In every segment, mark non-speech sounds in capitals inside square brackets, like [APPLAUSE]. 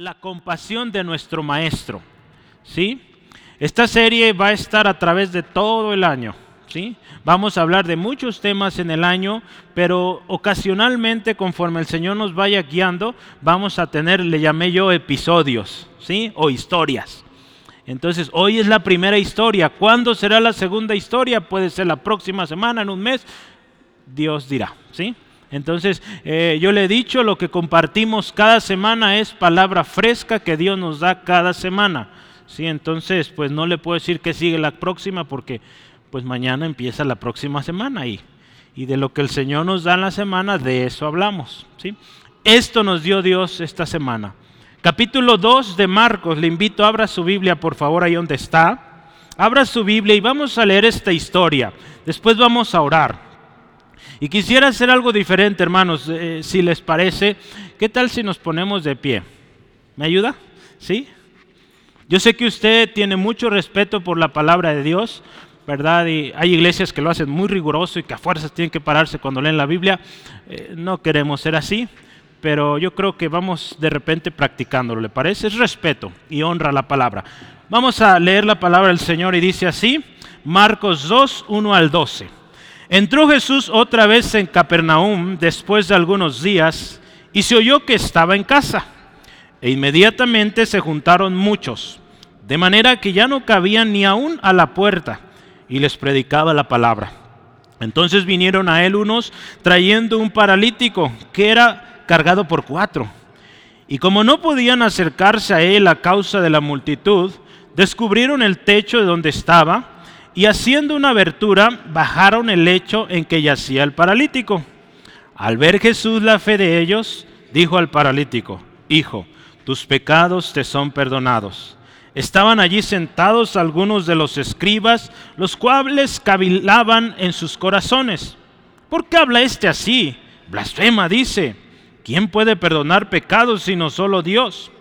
la compasión de nuestro Maestro. ¿sí? Esta serie va a estar a través de todo el año. ¿sí? Vamos a hablar de muchos temas en el año, pero ocasionalmente, conforme el Señor nos vaya guiando, vamos a tener, le llamé yo, episodios ¿sí? o historias. Entonces, hoy es la primera historia. ¿Cuándo será la segunda historia? Puede ser la próxima semana, en un mes. Dios dirá. ¿sí? Entonces, eh, yo le he dicho, lo que compartimos cada semana es palabra fresca que Dios nos da cada semana. ¿sí? Entonces, pues no le puedo decir que sigue la próxima porque pues mañana empieza la próxima semana y, y de lo que el Señor nos da en la semana, de eso hablamos. ¿sí? Esto nos dio Dios esta semana. Capítulo 2 de Marcos, le invito, abra su Biblia por favor ahí donde está. Abra su Biblia y vamos a leer esta historia. Después vamos a orar. Y quisiera hacer algo diferente, hermanos, eh, si les parece. ¿Qué tal si nos ponemos de pie? ¿Me ayuda? ¿Sí? Yo sé que usted tiene mucho respeto por la palabra de Dios, ¿verdad? Y hay iglesias que lo hacen muy riguroso y que a fuerzas tienen que pararse cuando leen la Biblia. Eh, no queremos ser así, pero yo creo que vamos de repente practicándolo, ¿le parece? Es respeto y honra la palabra. Vamos a leer la palabra del Señor y dice así, Marcos 2, 1 al 12. Entró Jesús otra vez en Capernaum después de algunos días y se oyó que estaba en casa. E inmediatamente se juntaron muchos, de manera que ya no cabían ni aún a la puerta, y les predicaba la palabra. Entonces vinieron a él unos trayendo un paralítico que era cargado por cuatro. Y como no podían acercarse a él a causa de la multitud, descubrieron el techo de donde estaba y haciendo una abertura bajaron el lecho en que yacía el paralítico. Al ver Jesús la fe de ellos, dijo al paralítico, Hijo, tus pecados te son perdonados. Estaban allí sentados algunos de los escribas, los cuales cavilaban en sus corazones. ¿Por qué habla este así? Blasfema, dice. ¿Quién puede perdonar pecados sino solo Dios?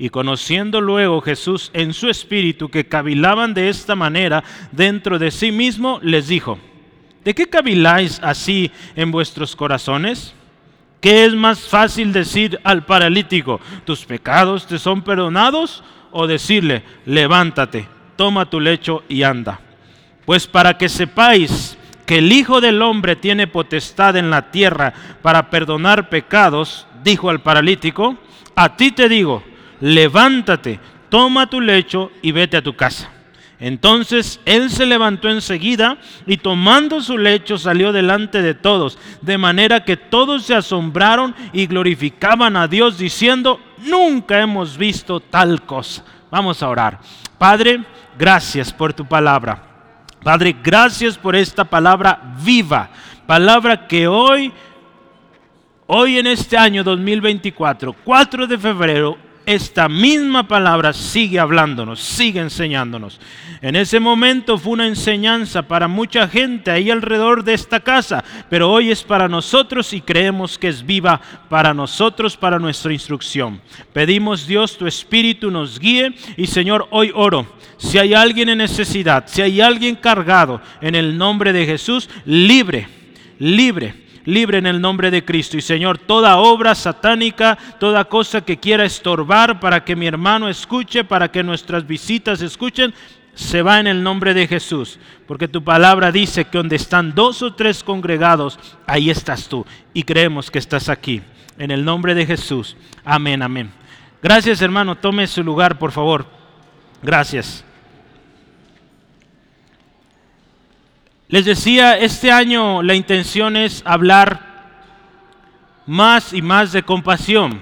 Y conociendo luego Jesús en su espíritu que cavilaban de esta manera dentro de sí mismo, les dijo, ¿de qué caviláis así en vuestros corazones? ¿Qué es más fácil decir al paralítico, tus pecados te son perdonados? O decirle, levántate, toma tu lecho y anda. Pues para que sepáis que el Hijo del Hombre tiene potestad en la tierra para perdonar pecados, dijo al paralítico, a ti te digo, levántate, toma tu lecho y vete a tu casa. Entonces él se levantó enseguida y tomando su lecho salió delante de todos, de manera que todos se asombraron y glorificaban a Dios diciendo, nunca hemos visto tal cosa. Vamos a orar. Padre, gracias por tu palabra. Padre, gracias por esta palabra viva, palabra que hoy, hoy en este año 2024, 4 de febrero, esta misma palabra sigue hablándonos, sigue enseñándonos. En ese momento fue una enseñanza para mucha gente ahí alrededor de esta casa, pero hoy es para nosotros y creemos que es viva para nosotros, para nuestra instrucción. Pedimos Dios, tu Espíritu nos guíe y Señor, hoy oro. Si hay alguien en necesidad, si hay alguien cargado en el nombre de Jesús, libre, libre libre en el nombre de Cristo. Y Señor, toda obra satánica, toda cosa que quiera estorbar para que mi hermano escuche, para que nuestras visitas escuchen, se va en el nombre de Jesús. Porque tu palabra dice que donde están dos o tres congregados, ahí estás tú. Y creemos que estás aquí. En el nombre de Jesús. Amén, amén. Gracias hermano. Tome su lugar, por favor. Gracias. Les decía, este año la intención es hablar más y más de compasión.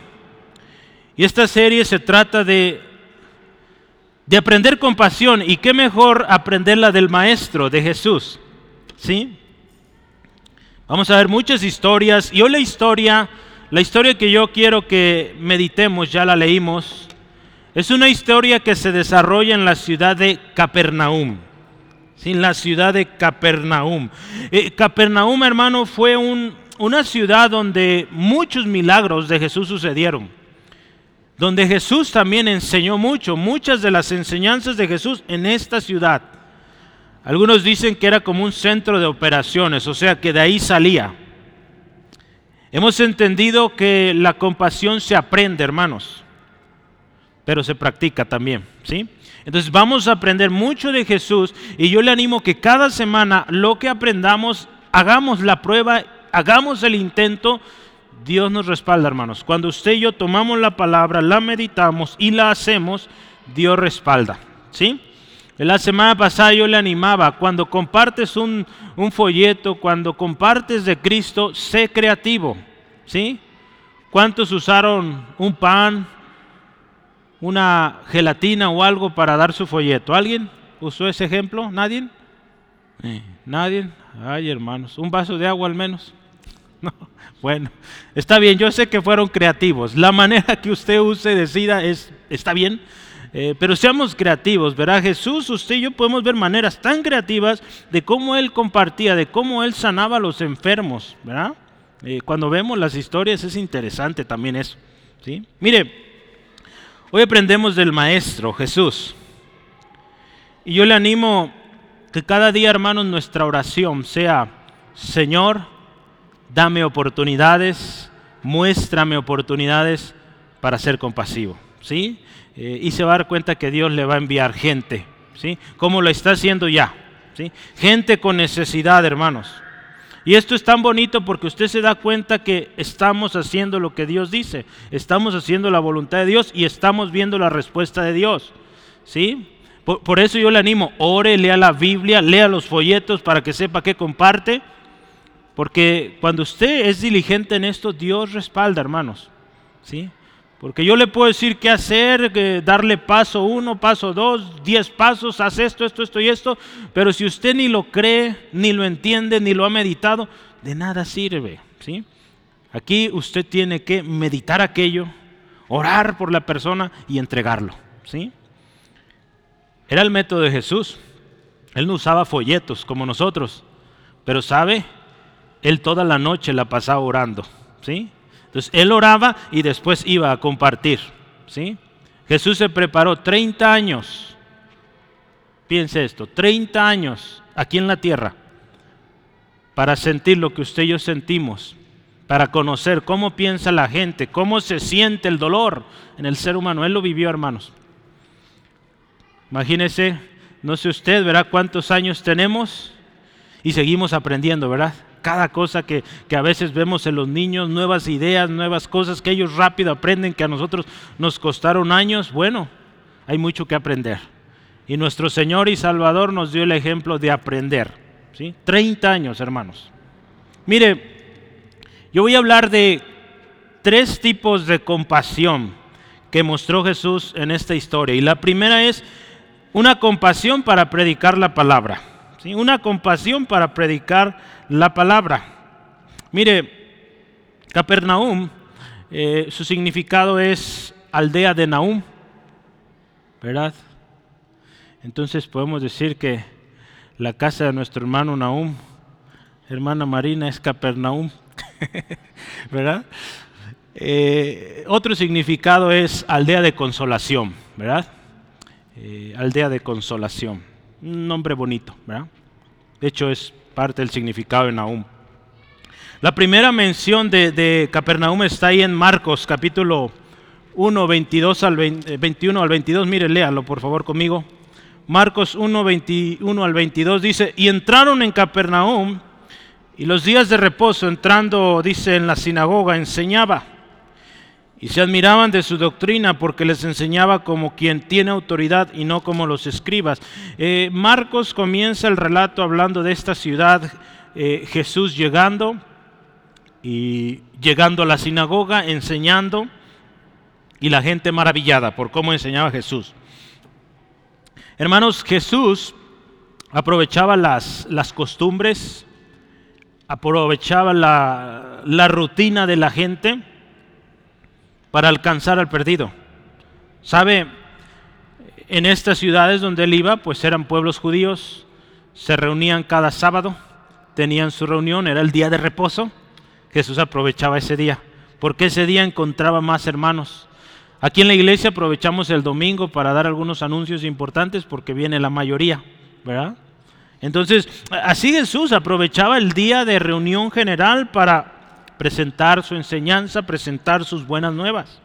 Y esta serie se trata de, de aprender compasión. Y qué mejor aprenderla del Maestro, de Jesús. ¿Sí? Vamos a ver muchas historias. Y hoy la historia, la historia que yo quiero que meditemos, ya la leímos, es una historia que se desarrolla en la ciudad de Capernaum en la ciudad de Capernaum. Eh, Capernaum, hermano, fue una ciudad donde muchos milagros de Jesús sucedieron. Donde Jesús también enseñó mucho, muchas de las enseñanzas de Jesús en esta ciudad. Algunos dicen que era como un centro de operaciones, o sea que de ahí salía. Hemos entendido que la compasión se aprende, hermanos. Pero se practica también, ¿sí? Entonces vamos a aprender mucho de Jesús y yo le animo que cada semana lo que aprendamos, hagamos la prueba, hagamos el intento. Dios nos respalda, hermanos. Cuando usted y yo tomamos la palabra, la meditamos y la hacemos, Dios respalda, ¿sí? La semana pasada yo le animaba, cuando compartes un, un folleto, cuando compartes de Cristo, sé creativo, ¿sí? ¿Cuántos usaron un pan, una gelatina o algo para dar su folleto. ¿Alguien usó ese ejemplo? ¿Nadie? ¿Nadie? Ay, hermanos, un vaso de agua al menos. [LAUGHS] Bueno, está bien, yo sé que fueron creativos. La manera que usted use, decida, es, está bien. Eh, pero seamos creativos, ¿verdad? Jesús, usted y yo podemos ver maneras tan creativas de cómo Él compartía, de cómo Él sanaba a los enfermos, ¿verdad? Eh, cuando vemos las historias es interesante también eso, ¿sí? Mire, Hoy aprendemos del Maestro Jesús. Y yo le animo que cada día, hermanos, nuestra oración sea, Señor, dame oportunidades, muéstrame oportunidades para ser compasivo. ¿sí? Eh, y se va a dar cuenta que Dios le va a enviar gente, ¿sí? como lo está haciendo ya. ¿sí? Gente con necesidad, hermanos. Y esto es tan bonito porque usted se da cuenta que estamos haciendo lo que Dios dice, estamos haciendo la voluntad de Dios y estamos viendo la respuesta de Dios. ¿Sí? Por, eso yo le animo, ore, lea la Biblia, lea los folletos para que sepa qué comparte. Porque cuando usted es diligente en esto, Dios respalda, hermanos. ¿Sí? Porque yo le puedo decir qué hacer, darle paso uno, paso dos, diez pasos, haz esto, esto, esto y esto, pero si usted ni lo cree, ni lo entiende, ni lo ha meditado, de nada sirve. ¿sí? Aquí usted tiene que meditar aquello, orar por la persona y entregarlo. ¿sí? Era el método de Jesús. Él no usaba folletos como nosotros, pero sabe, él toda la noche la pasaba orando. ¿sí? Entonces él oraba y después iba a compartir. ¿sí? Jesús se preparó 30 años. Piense esto, 30 años aquí en la tierra para sentir lo que usted y yo sentimos, para conocer cómo piensa la gente, cómo se siente el dolor en el ser humano. Él lo vivió, hermanos. Imagínese, no sé usted, verá cuántos años tenemos y seguimos aprendiendo, ¿verdad? Cada cosa que, a veces vemos en los niños, nuevas ideas, nuevas cosas que ellos rápido aprenden que a nosotros nos costaron años, bueno, hay mucho que aprender. Y nuestro Señor y Salvador nos dio el ejemplo de aprender. ¿sí? 30 años, hermanos. Mire, yo voy a hablar de tres tipos de compasión que mostró Jesús en esta historia. Y la primera es una compasión para predicar la palabra. ¿sí? Una compasión para predicar la palabra. Mire, Capernaum, eh, su significado es aldea de Naum, ¿verdad? Entonces podemos decir que la casa de nuestro hermano Naum, hermana Marina, es Capernaum, [LAUGHS] ¿verdad? Eh, otro significado es aldea de consolación, ¿verdad? Eh, aldea de consolación, un nombre bonito, ¿verdad? De hecho es parte del significado de Nahum. La primera mención de, Capernaum está ahí en Marcos capítulo 1, 22 al 21 al 22. Mire, léalo por favor conmigo. Marcos 1, 21 al 22 dice, y entraron en Capernaum y los días de reposo entrando, dice, en la sinagoga, enseñaba. Y se admiraban de su doctrina porque les enseñaba como quien tiene autoridad y no como los escribas. Eh, Marcos comienza el relato hablando de esta ciudad, eh, Jesús llegando y llegando a la sinagoga, enseñando y la gente maravillada por cómo enseñaba Jesús. Hermanos, Jesús aprovechaba las, las costumbres, aprovechaba la, la rutina de la gente para alcanzar al perdido. ¿Sabe? En estas ciudades donde él iba, pues eran pueblos judíos, se reunían cada sábado, tenían su reunión, era el día de reposo. Jesús aprovechaba ese día, porque ese día encontraba más hermanos. Aquí en la iglesia aprovechamos el domingo para dar algunos anuncios importantes porque viene la mayoría, ¿verdad? Entonces, así Jesús aprovechaba el día de reunión general para presentar su enseñanza, presentar sus buenas nuevas.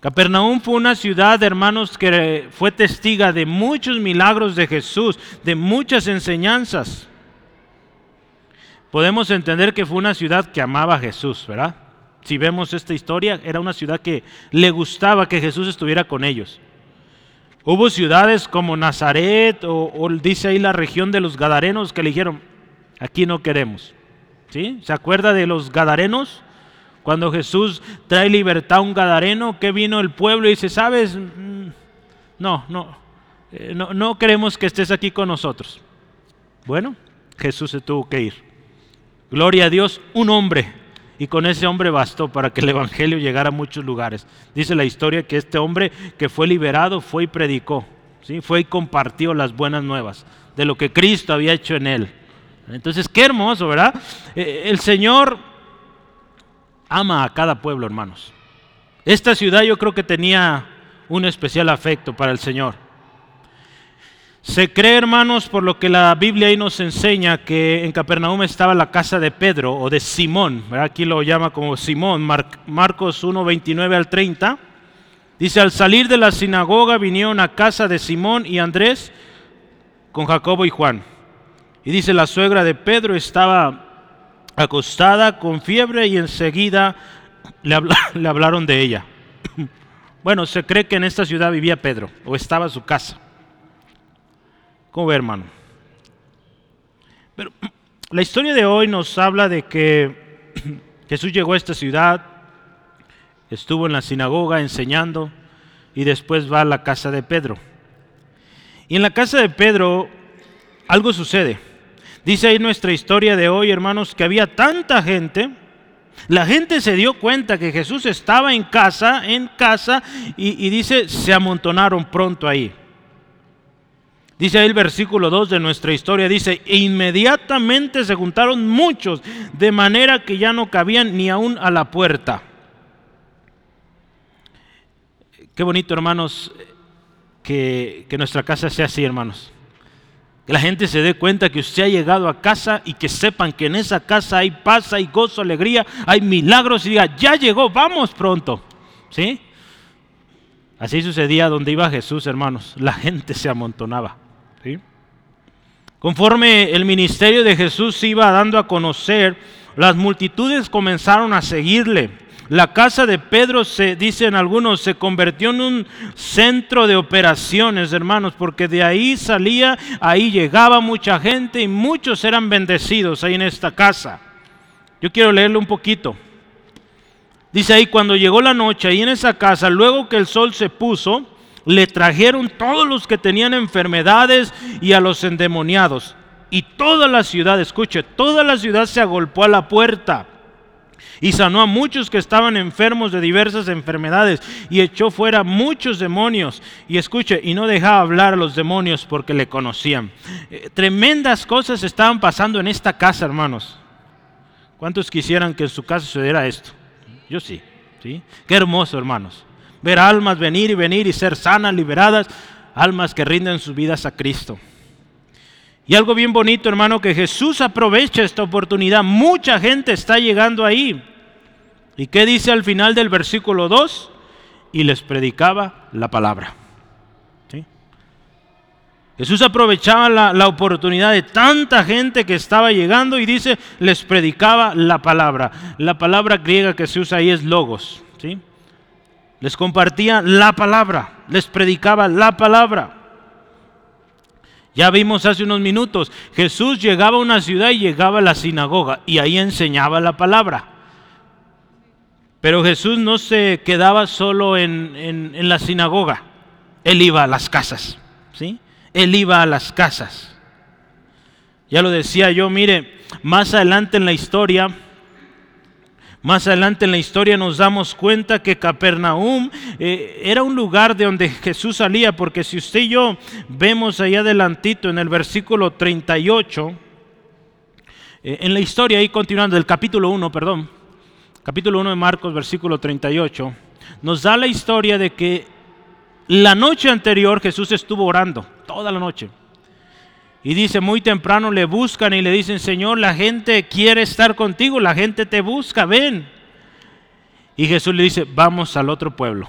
Capernaum fue una ciudad, hermanos, que fue testiga de muchos milagros de Jesús, de muchas enseñanzas. Podemos entender que fue una ciudad que amaba a Jesús, ¿verdad? Si vemos esta historia, era una ciudad que le gustaba que Jesús estuviera con ellos. Hubo ciudades como Nazaret o, dice ahí la región de los Gadarenos que le dijeron, aquí no queremos. ¿Se acuerda de los Gadarenos? Cuando Jesús trae libertad a un gadareno, que vino el pueblo y dice, sabes, mm, no, no, eh, no, no queremos que estés aquí con nosotros. Bueno, Jesús se tuvo que ir. Gloria a Dios, un hombre. Y con ese hombre bastó para que el Evangelio llegara a muchos lugares. Dice la historia que este hombre que fue liberado fue y predicó. ¿sí? Fue y compartió las buenas nuevas de lo que Cristo había hecho en él. Entonces, qué hermoso, ¿verdad? Eh, el Señor ama a cada pueblo, hermanos. Esta ciudad yo creo que tenía un especial afecto para el Señor. Se cree, hermanos, por lo que la Biblia ahí nos enseña, que en Capernaum estaba la casa de Pedro o de Simón, aquí lo llama como Simón, Marcos 1, 29 al 30. Dice, al salir de la sinagoga vinieron a casa de Simón y Andrés con Jacobo y Juan. Y dice, la suegra de Pedro estaba acostada con fiebre y enseguida le, [LAUGHS] le hablaron de ella. [CLEARS THROAT] Bueno, se cree que en esta ciudad vivía Pedro o estaba su casa. ¿Cómo ve, hermano? Pero [CLEARS THROAT] la historia de hoy nos habla de que [CLEARS THROAT] Jesús llegó a esta ciudad, estuvo en la sinagoga enseñando y después va a la casa de Pedro. Y en la casa de Pedro algo sucede. Dice ahí nuestra historia de hoy, hermanos, que había tanta gente. La gente se dio cuenta que Jesús estaba en casa, en casa, y, dice, se amontonaron pronto ahí. Dice ahí el versículo 2 de nuestra historia, dice, e inmediatamente se juntaron muchos, de manera que ya no cabían ni aún a la puerta. Qué bonito, hermanos, que, que nuestra casa sea así, hermanos. Que la gente se dé cuenta que usted ha llegado a casa y que sepan que en esa casa hay paz, hay gozo, alegría, hay milagros y diga, ya llegó, vamos pronto. ¿Sí? Así sucedía donde iba Jesús, hermanos. La gente se amontonaba. ¿sí? Conforme el ministerio de Jesús se iba dando a conocer, las multitudes comenzaron a seguirle. La casa de Pedro, se dicen algunos, se convirtió en un centro de operaciones, hermanos, porque de ahí salía, ahí llegaba mucha gente y muchos eran bendecidos ahí en esta casa. Yo quiero leerle un poquito. Dice ahí, cuando llegó la noche ahí en esa casa, luego que el sol se puso, le trajeron todos los que tenían enfermedades y a los endemoniados. Y toda la ciudad, escuche, toda la ciudad se agolpó a la puerta y sanó a muchos que estaban enfermos de diversas enfermedades y echó fuera muchos demonios. Y escuche, y no dejaba hablar a los demonios porque le conocían. Eh, tremendas cosas estaban pasando en esta casa, hermanos. ¿Cuántos quisieran que en su casa sucediera esto? Yo sí, ¿sí? Qué hermoso, hermanos. Ver almas venir y venir y ser sanas, liberadas, almas que rinden sus vidas a Cristo. Y algo bien bonito, hermano, que Jesús aprovecha esta oportunidad. Mucha gente está llegando ahí. ¿Y qué dice al final del versículo 2? Y les predicaba la palabra. Jesús aprovechaba la, oportunidad de tanta gente que estaba llegando y dice, les predicaba la palabra. La palabra griega que se usa ahí es logos. ¿sí? Les compartía la palabra, les predicaba la palabra. Ya vimos hace unos minutos, Jesús llegaba a una ciudad y llegaba a la sinagoga y ahí enseñaba la palabra. Pero Jesús no se quedaba solo en, la sinagoga, Él iba a las casas, ¿sí? Él iba a las casas. Ya lo decía yo, mire, más adelante en la historia, más adelante en la historia nos damos cuenta que Capernaum eh, era un lugar de donde Jesús salía, porque si usted y yo vemos allá adelantito en el versículo 38, eh, en la historia ahí continuando, del capítulo 1, perdón, capítulo 1 de Marcos, versículo 38, nos da la historia de que la noche anterior Jesús estuvo orando, toda la noche. Y dice, muy temprano le buscan y le dicen, Señor, la gente quiere estar contigo, la gente te busca, ven. Y Jesús le dice, vamos al otro pueblo.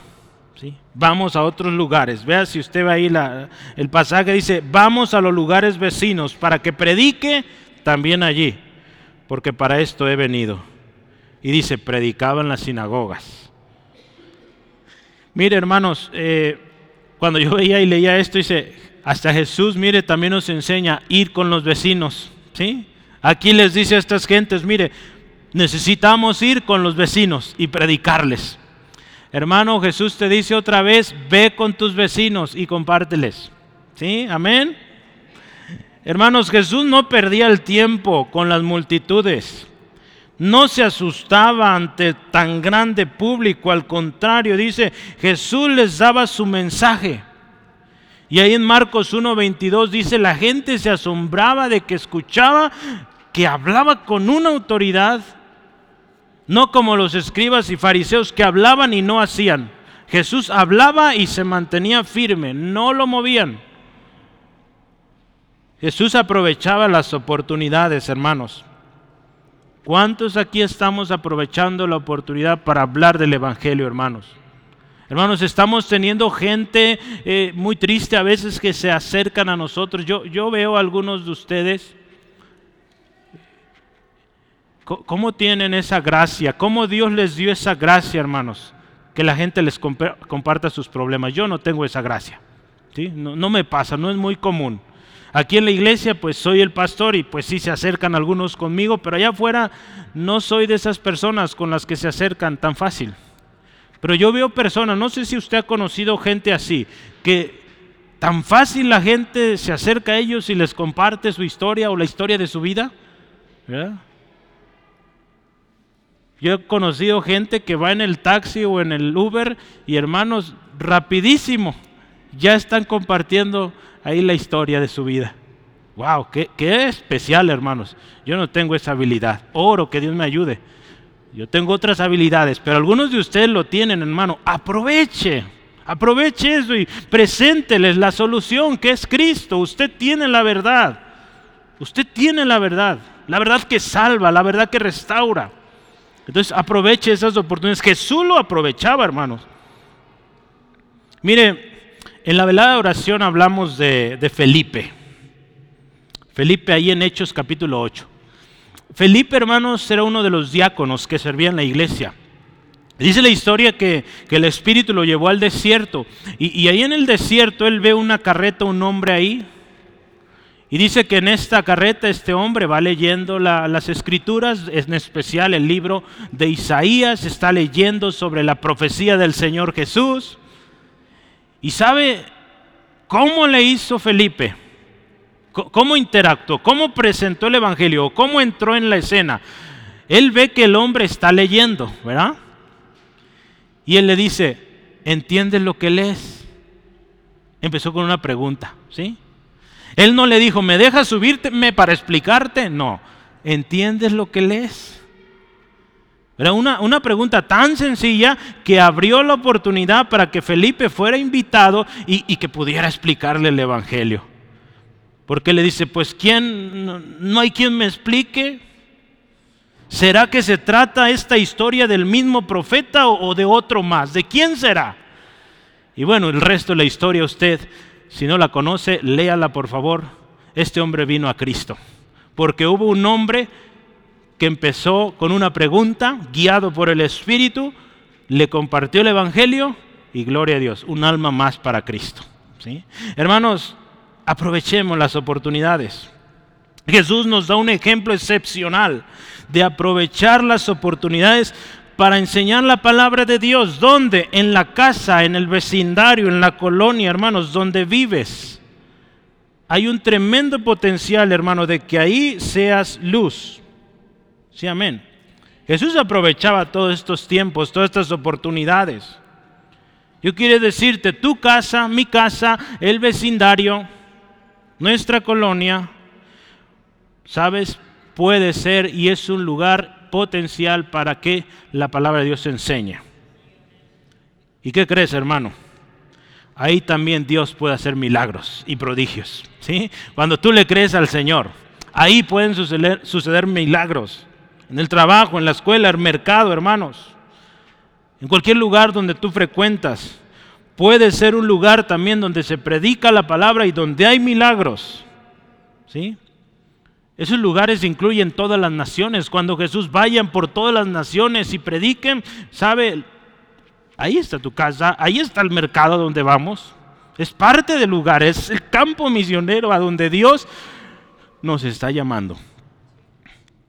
¿sí? Vamos a otros lugares. Vea si usted va ahí el pasaje dice, vamos a los lugares vecinos para que predique también allí, porque para esto he venido. Y dice, predicaba en las sinagogas. Mire, hermanos, eh, cuando yo veía y leía esto, dice, hasta Jesús, mire, también nos enseña ir con los vecinos, ¿sí? Aquí les dice a estas gentes, mire, necesitamos ir con los vecinos y predicarles. Hermano, Jesús te dice otra vez, ve con tus vecinos y compárteles. ¿Sí? Amén. Hermanos, Jesús no perdía el tiempo con las multitudes. No se asustaba ante tan grande público, al contrario, dice, Jesús les daba su mensaje. Y ahí en Marcos 1:22 dice, la gente se asombraba de que escuchaba que hablaba con una autoridad no como los escribas y fariseos que hablaban y no hacían. Jesús hablaba y se mantenía firme, no lo movían. Jesús aprovechaba las oportunidades, hermanos. ¿Cuántos aquí estamos aprovechando la oportunidad para hablar del Evangelio, hermanos? Hermanos, estamos teniendo gente eh, muy triste a veces que se acercan a nosotros. Yo, yo veo a algunos de ustedes ¿Cómo tienen esa gracia? ¿Cómo Dios les dio esa gracia, hermanos? Que la gente les comparta sus problemas. Yo no tengo esa gracia. ¿sí? No, no, me pasa, no es muy común. Aquí en la iglesia pues soy el pastor y pues sí se acercan algunos conmigo, pero allá afuera no soy de esas personas con las que se acercan tan fácil. Pero yo veo personas, no sé si usted ha conocido gente así, que tan fácil la gente se acerca a ellos y les comparte su historia o la historia de su vida. ¿verdad? Yo he conocido gente que va en el taxi o en el Uber y hermanos, rapidísimo, ya están compartiendo ahí la historia de su vida. ¡Wow! Qué, qué, especial, hermanos! Yo no tengo esa habilidad. Oro, que Dios me ayude. Yo tengo otras habilidades, pero algunos de ustedes lo tienen, hermano. Aproveche, aproveche eso y presénteles la solución que es Cristo. Usted tiene la verdad. Usted tiene la verdad. La verdad que salva, la verdad que restaura. Entonces aproveche esas oportunidades. Jesús lo aprovechaba, hermanos. Mire, en la velada de oración hablamos de, de Felipe. Felipe ahí en Hechos capítulo 8. Felipe, hermanos, era uno de los diáconos que servían en la iglesia. Dice la historia que, que, el Espíritu lo llevó al desierto y, y, ahí en el desierto él ve una carreta, un hombre ahí y dice que en esta carreta este hombre va leyendo las escrituras, en especial el libro de Isaías, está leyendo sobre la profecía del Señor Jesús. ¿Y sabe cómo le hizo Felipe? ¿Cómo interactuó? ¿Cómo presentó el Evangelio? ¿Cómo entró en la escena? Él ve que el hombre está leyendo, ¿verdad? Y él le dice, ¿entiendes lo que lees? Empezó con una pregunta, ¿sí? Él no le dijo, ¿me dejas subirme para explicarte? No. ¿Entiendes lo que lees? Era una, una, pregunta tan sencilla que abrió la oportunidad para que Felipe fuera invitado y, y que pudiera explicarle el Evangelio. Porque le dice, pues ¿quién? No, hay quien me explique. ¿Será que se trata esta historia del mismo profeta o, o de otro más? ¿De quién será? Y bueno, el resto de la historia usted si no la conoce, léala por favor. Este hombre vino a Cristo. Porque hubo un hombre que empezó con una pregunta, guiado por el Espíritu, le compartió el Evangelio y gloria a Dios, un alma más para Cristo. ¿sí? Hermanos, aprovechemos las oportunidades. Jesús nos da un ejemplo excepcional de aprovechar las oportunidades para enseñar la palabra de Dios. ¿Dónde? En la casa, en el vecindario, en la colonia, hermanos, donde vives. Hay un tremendo potencial, hermano, de que ahí seas luz. Sí, amén. Jesús aprovechaba todos estos tiempos, todas estas oportunidades. Yo quiero decirte, tu casa, mi casa, el vecindario, nuestra colonia, sabes, puede ser y es un lugar potencial para que la palabra de Dios se enseñe. ¿Y qué crees, hermano? Ahí también Dios puede hacer milagros y prodigios. ¿sí? Cuando tú le crees al Señor, ahí pueden suceder, suceder milagros. En el trabajo, en la escuela, en el mercado, hermanos. En cualquier lugar donde tú frecuentas. Puede ser un lugar también donde se predica la palabra y donde hay milagros. ¿Sí? Esos lugares incluyen todas las naciones. Cuando Jesús vayan por todas las naciones y prediquen, ¿sabe? Ahí está tu casa, ahí está el mercado donde vamos. Es parte del lugar, es el campo misionero a donde Dios nos está llamando.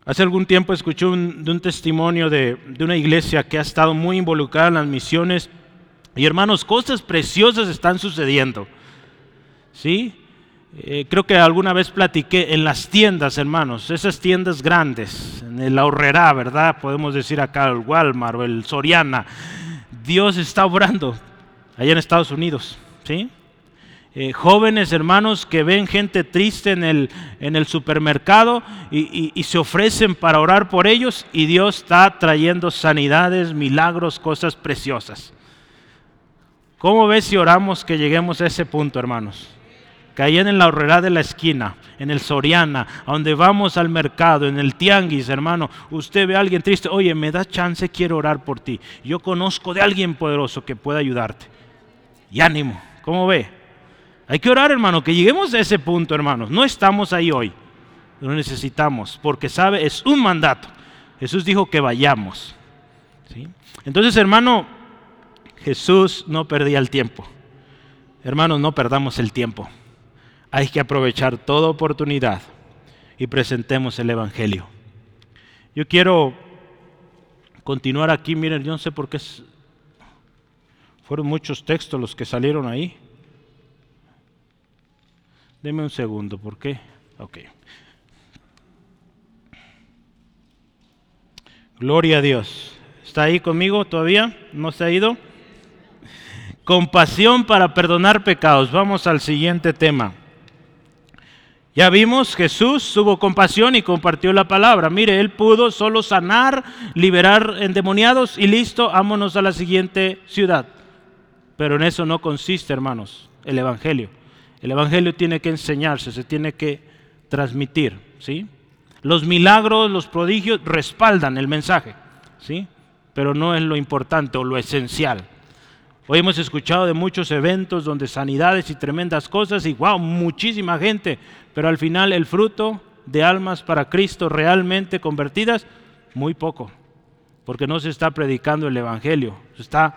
Hace algún tiempo escuché un, testimonio de, de una iglesia que ha estado muy involucrada en las misiones y hermanos, cosas preciosas están sucediendo. ¿Sí? Eh, creo que alguna vez platiqué en las tiendas, hermanos, esas tiendas grandes, en el ahorrera, ¿verdad? Podemos decir acá el Walmart o el Soriana. Dios está obrando allá en Estados Unidos, ¿sí? Eh, jóvenes hermanos que ven gente triste en el, en el supermercado y, y, se ofrecen para orar por ellos y Dios está trayendo sanidades, milagros, cosas preciosas. ¿Cómo ves si oramos que lleguemos a ese punto, hermanos? Que ahí en la horrera de la esquina, en el Soriana, a donde vamos al mercado, en el tianguis, hermano, usted ve a alguien triste, oye, me da chance, quiero orar por ti. Yo conozco de alguien poderoso que pueda ayudarte. Y ánimo, ¿cómo ve? Hay que orar, hermano, que lleguemos a ese punto, hermanos. No estamos ahí hoy, lo necesitamos, porque sabe, es un mandato. Jesús dijo que vayamos. ¿sí? Entonces, hermano, Jesús no perdía el tiempo. Hermanos, no perdamos el tiempo. Hay que aprovechar toda oportunidad y presentemos el Evangelio. Yo quiero continuar aquí. Miren, yo no sé por qué fueron muchos textos los que salieron ahí. Deme un segundo, ¿por qué? Ok. Gloria a Dios. ¿Está ahí conmigo todavía? ¿No se ha ido? Compasión para perdonar pecados. Vamos al siguiente tema. Ya vimos, Jesús tuvo compasión y compartió la palabra. Mire, él pudo solo sanar, liberar endemoniados y listo, vámonos a la siguiente ciudad. Pero en eso no consiste, hermanos, el Evangelio. El Evangelio tiene que enseñarse, se tiene que transmitir, ¿sí? Los milagros, los prodigios respaldan el mensaje, ¿sí? Pero no es lo importante o lo esencial. Hoy hemos escuchado de muchos eventos donde sanidades y tremendas cosas y wow, muchísima gente, pero al final el fruto de almas para Cristo realmente convertidas, muy poco, porque no se está predicando el Evangelio, se está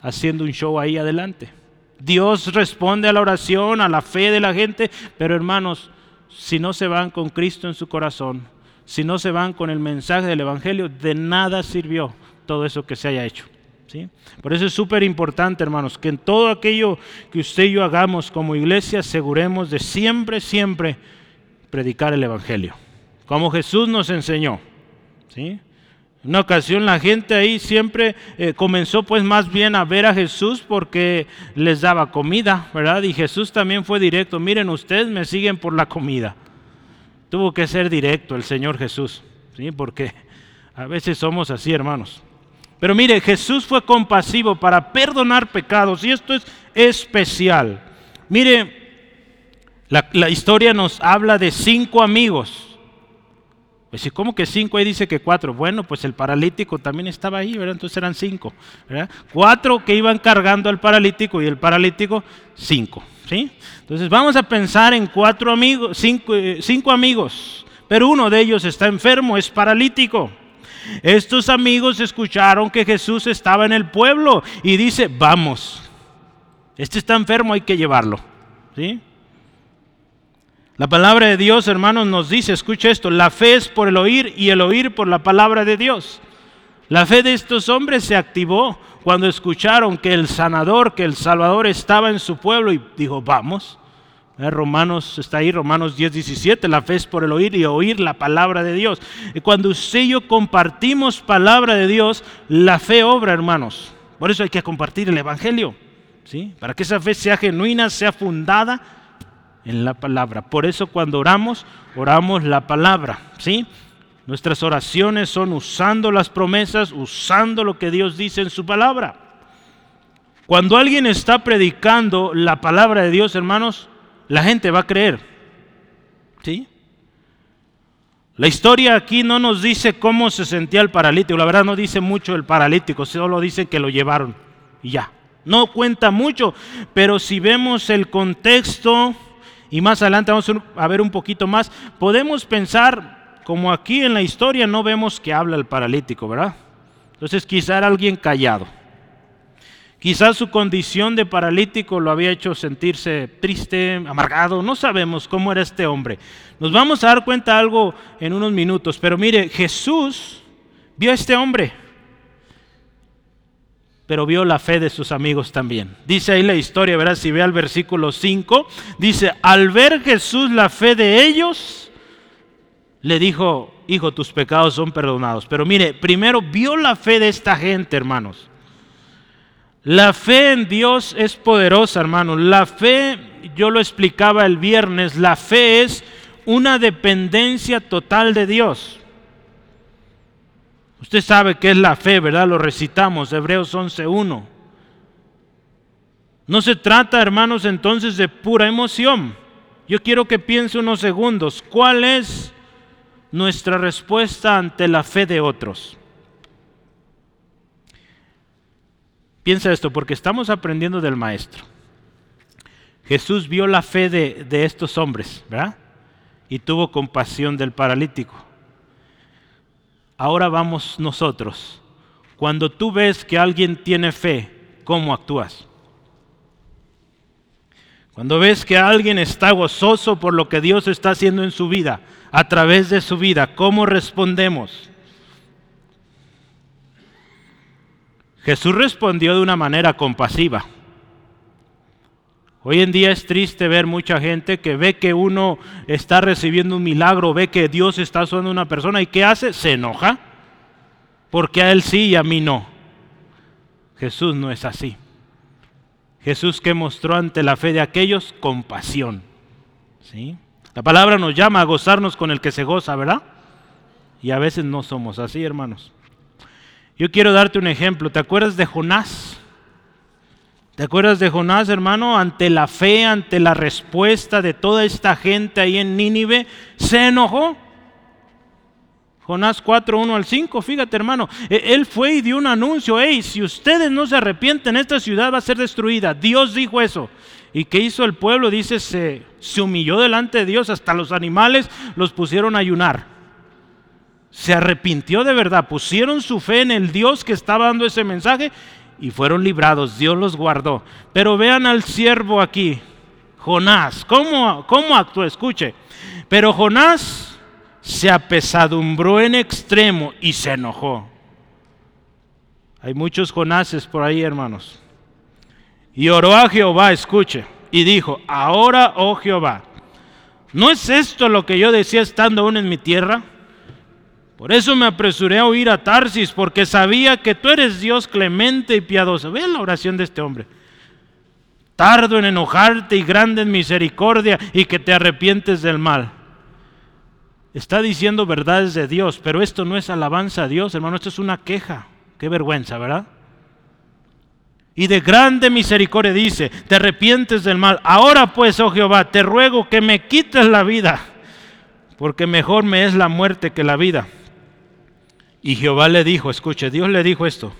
haciendo un show ahí adelante. Dios responde a la oración, a la fe de la gente, pero hermanos, si no se van con Cristo en su corazón, si no se van con el mensaje del Evangelio, de nada sirvió todo eso que se haya hecho. Por eso es súper importante, hermanos, que en todo aquello que usted y yo hagamos como iglesia, aseguremos de siempre, siempre predicar el Evangelio, como Jesús nos enseñó. ¿sí? Una ocasión la gente ahí siempre eh, comenzó pues más bien a ver a Jesús porque les daba comida, ¿verdad? Y Jesús también fue directo, miren ustedes me siguen por la comida. Tuvo que ser directo el Señor Jesús, ¿sí? Porque a veces somos así, hermanos. Pero mire, Jesús fue compasivo para perdonar pecados y esto es especial. Mire, la, historia nos habla de cinco amigos pues, ¿cómo que cinco? Ahí dice que cuatro. Bueno, pues el paralítico también estaba ahí, ¿verdad? Entonces eran cinco. Cuatro que iban cargando al paralítico y el paralítico cinco. ¿sí? Entonces vamos a pensar en cuatro amigos, eh, cinco amigos, pero uno de ellos está enfermo, es paralítico. Estos amigos escucharon que Jesús estaba en el pueblo y dice, vamos, este está enfermo, hay que llevarlo. ¿sí? La palabra de Dios, hermanos, nos dice, escucha esto, la fe es por el oír y el oír por la palabra de Dios. La fe de estos hombres se activó cuando escucharon que el sanador, que el Salvador estaba en su pueblo y dijo, vamos. Eh, Romanos está ahí, Romanos 10, 17, la fe es por el oír y oír la palabra de Dios. Y cuando usted y yo compartimos palabra de Dios, la fe obra, hermanos. Por eso hay que compartir el Evangelio, ¿sí? Para que esa fe sea genuina, sea fundada en la palabra. Por eso cuando oramos, oramos la palabra, ¿sí? Nuestras oraciones son usando las promesas, usando lo que Dios dice en su palabra. Cuando alguien está predicando la palabra de Dios, hermanos, la gente va a creer. ¿Sí? La historia aquí no nos dice cómo se sentía el paralítico, la verdad no dice mucho el paralítico, solo dice que lo llevaron y ya. No cuenta mucho, pero si vemos el contexto, y más adelante vamos a ver un poquito más, podemos pensar, como aquí en la historia no vemos que habla el paralítico, ¿verdad? Entonces quizá era alguien callado. Quizás su condición de paralítico lo había hecho sentirse triste, amargado, no sabemos cómo era este hombre. Nos vamos a dar cuenta algo en unos minutos, pero mire, Jesús vio a este hombre, pero vio la fe de sus amigos también. Dice ahí la historia, verás si ve al versículo 5, dice, al ver Jesús la fe de ellos, le dijo, hijo, tus pecados son perdonados. Pero mire, primero vio la fe de esta gente, hermanos. La fe en Dios es poderosa, hermano. La fe, yo lo explicaba el viernes, la fe es una dependencia total de Dios. Usted sabe qué es la fe, ¿verdad? Lo recitamos, Hebreos 11.1. No se trata, hermanos, entonces de pura emoción. Yo quiero que piense unos segundos. ¿Cuál es nuestra respuesta ante la fe de otros? Piensa esto, porque estamos aprendiendo del Maestro. Jesús vio la fe de, de estos hombres, ¿verdad? Y tuvo compasión del paralítico. Ahora vamos nosotros. Cuando tú ves que alguien tiene fe, ¿cómo actúas? Cuando ves que alguien está gozoso por lo que Dios está haciendo en su vida, a través de su vida, ¿cómo respondemos? Jesús respondió de una manera compasiva. Hoy en día es triste ver mucha gente que ve que uno está recibiendo un milagro, ve que Dios está usando a una persona y ¿qué hace? Se enoja. Porque a él sí y a mí no. Jesús no es así. Jesús que mostró ante la fe de aquellos compasión. ¿Sí? La palabra nos llama a gozarnos con el que se goza, ¿verdad? Y a veces no somos así, hermanos. Yo quiero darte un ejemplo. ¿Te acuerdas de Jonás? ¿Te acuerdas de Jonás, hermano? Ante la fe, ante la respuesta de toda esta gente ahí en Nínive, se enojó. Jonás 4, 1 al 5, fíjate hermano, e, él fue y dio un anuncio, hey, si ustedes no se arrepienten, esta ciudad va a ser destruida. Dios dijo eso. ¿Y qué hizo el pueblo? Dice, se, se humilló delante de Dios, hasta los animales los pusieron a ayunar se arrepintió de verdad, pusieron su fe en el Dios que estaba dando ese mensaje y fueron librados, Dios los guardó. Pero vean al siervo aquí, Jonás, ¿cómo, cómo actuó? Escuche, pero Jonás se apesadumbró en extremo y se enojó. Hay muchos Jonases por ahí, hermanos. Y oró a Jehová, escuche, y dijo, ahora, oh Jehová, ¿no es esto lo que yo decía estando aún en mi tierra? Por eso me apresuré a oír a Tarsis, porque sabía que tú eres Dios clemente y piadoso. Vean la oración de este hombre. Tardo en enojarte y grande en misericordia y que te arrepientes del mal. Está diciendo verdades de Dios, pero esto no es alabanza a Dios, hermano, esto es una queja. Qué vergüenza, ¿verdad? Y de grande misericordia dice, te arrepientes del mal. Ahora pues, oh Jehová, te ruego que me quites la vida, porque mejor me es la muerte que la vida. Y Jehová le dijo, escuche, Dios le dijo esto,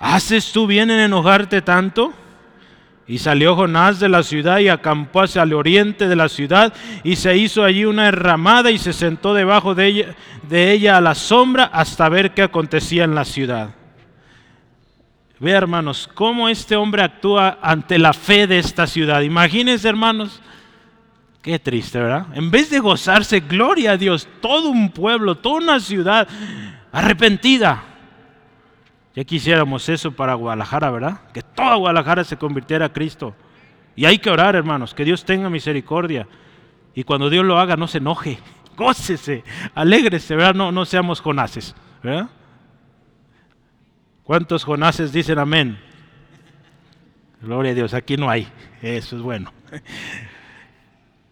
¿haces tú bien en enojarte tanto? Y salió Jonás de la ciudad y acampó hacia el oriente de la ciudad y se hizo allí una enramada y se sentó debajo de ella, de ella a la sombra hasta ver qué acontecía en la ciudad. Ve hermanos, cómo este hombre actúa ante la fe de esta ciudad. Imagínense hermanos, Qué triste, ¿verdad? En vez de gozarse, gloria a Dios, todo un pueblo, toda una ciudad arrepentida. Ya quisiéramos eso para Guadalajara, ¿verdad? Que toda Guadalajara se convirtiera a Cristo. Y hay que orar, hermanos, que Dios tenga misericordia. Y cuando Dios lo haga, no se enoje, [LAUGHS] gócese, alégrese, ¿verdad? No, no seamos jonases, ¿verdad? ¿Cuántos jonases dicen amén? Gloria a Dios, aquí no hay. Eso es bueno. [LAUGHS]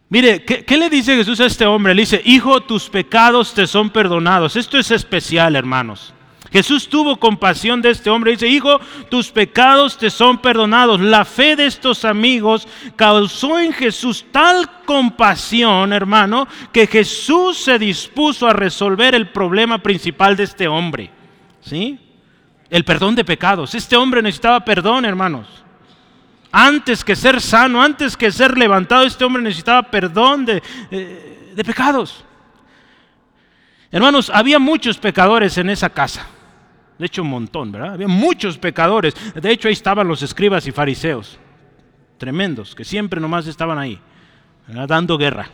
Mire, ¿qué, le dice Jesús a este hombre? Le dice, hijo, tus pecados te son perdonados. Esto es especial, hermanos. Jesús tuvo compasión de este hombre. Dice, hijo, tus pecados te son perdonados. La fe de estos amigos causó en Jesús tal compasión, hermano, que Jesús se dispuso a resolver el problema principal de este hombre. ¿Sí? el perdón de pecados. Este hombre necesitaba perdón, hermanos. Antes que ser sano, antes que ser levantado, este hombre necesitaba perdón de, pecados. Hermanos, había muchos pecadores en esa casa. De hecho, un montón, ¿verdad? Había muchos pecadores. De hecho, ahí estaban los escribas y fariseos. Tremendos, que siempre nomás estaban ahí, dando guerra.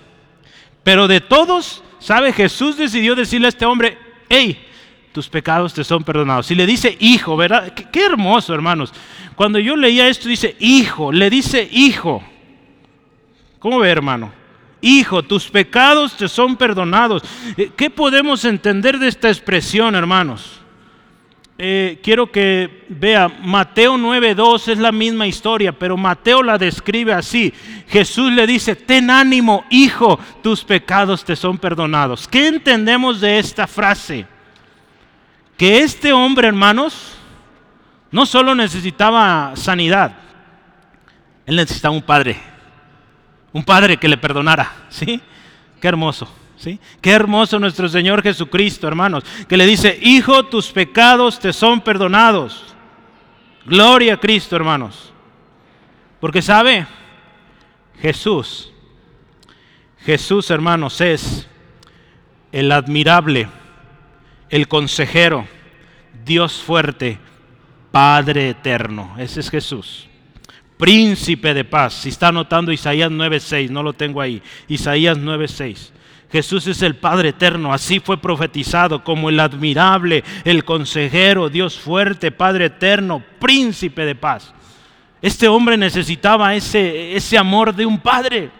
Pero de todos, ¿sabe? Jesús decidió decirle a este hombre, hey, tus pecados te son perdonados. Y le dice hijo, ¿verdad? Qué, hermoso, hermanos. Cuando yo leía esto, dice hijo, le dice hijo. ¿Cómo ve, hermano? Hijo, tus pecados te son perdonados. Eh, ¿Qué podemos entender de esta expresión, hermanos? Eh, quiero que vea, Mateo 9.2 es la misma historia, pero Mateo la describe así. Jesús le dice, ten ánimo, hijo, tus pecados te son perdonados. ¿Qué entendemos de esta frase? Que este hombre, hermanos, no solo necesitaba sanidad, él necesitaba un padre, un padre que le perdonara, ¿sí? Qué hermoso, ¿sí? Qué hermoso nuestro Señor Jesucristo, hermanos, que le dice, hijo, tus pecados te son perdonados. Gloria a Cristo, hermanos. Porque sabe, Jesús, Jesús, hermanos, es el admirable el consejero, Dios fuerte, Padre eterno. Ese es Jesús. Príncipe de paz. Si está anotando Isaías 9:6, no lo tengo ahí. Isaías 9:6. Jesús es el Padre eterno, así fue profetizado como el admirable, el consejero, Dios fuerte, Padre eterno, príncipe de paz. Este hombre necesitaba ese, ese amor de un padre.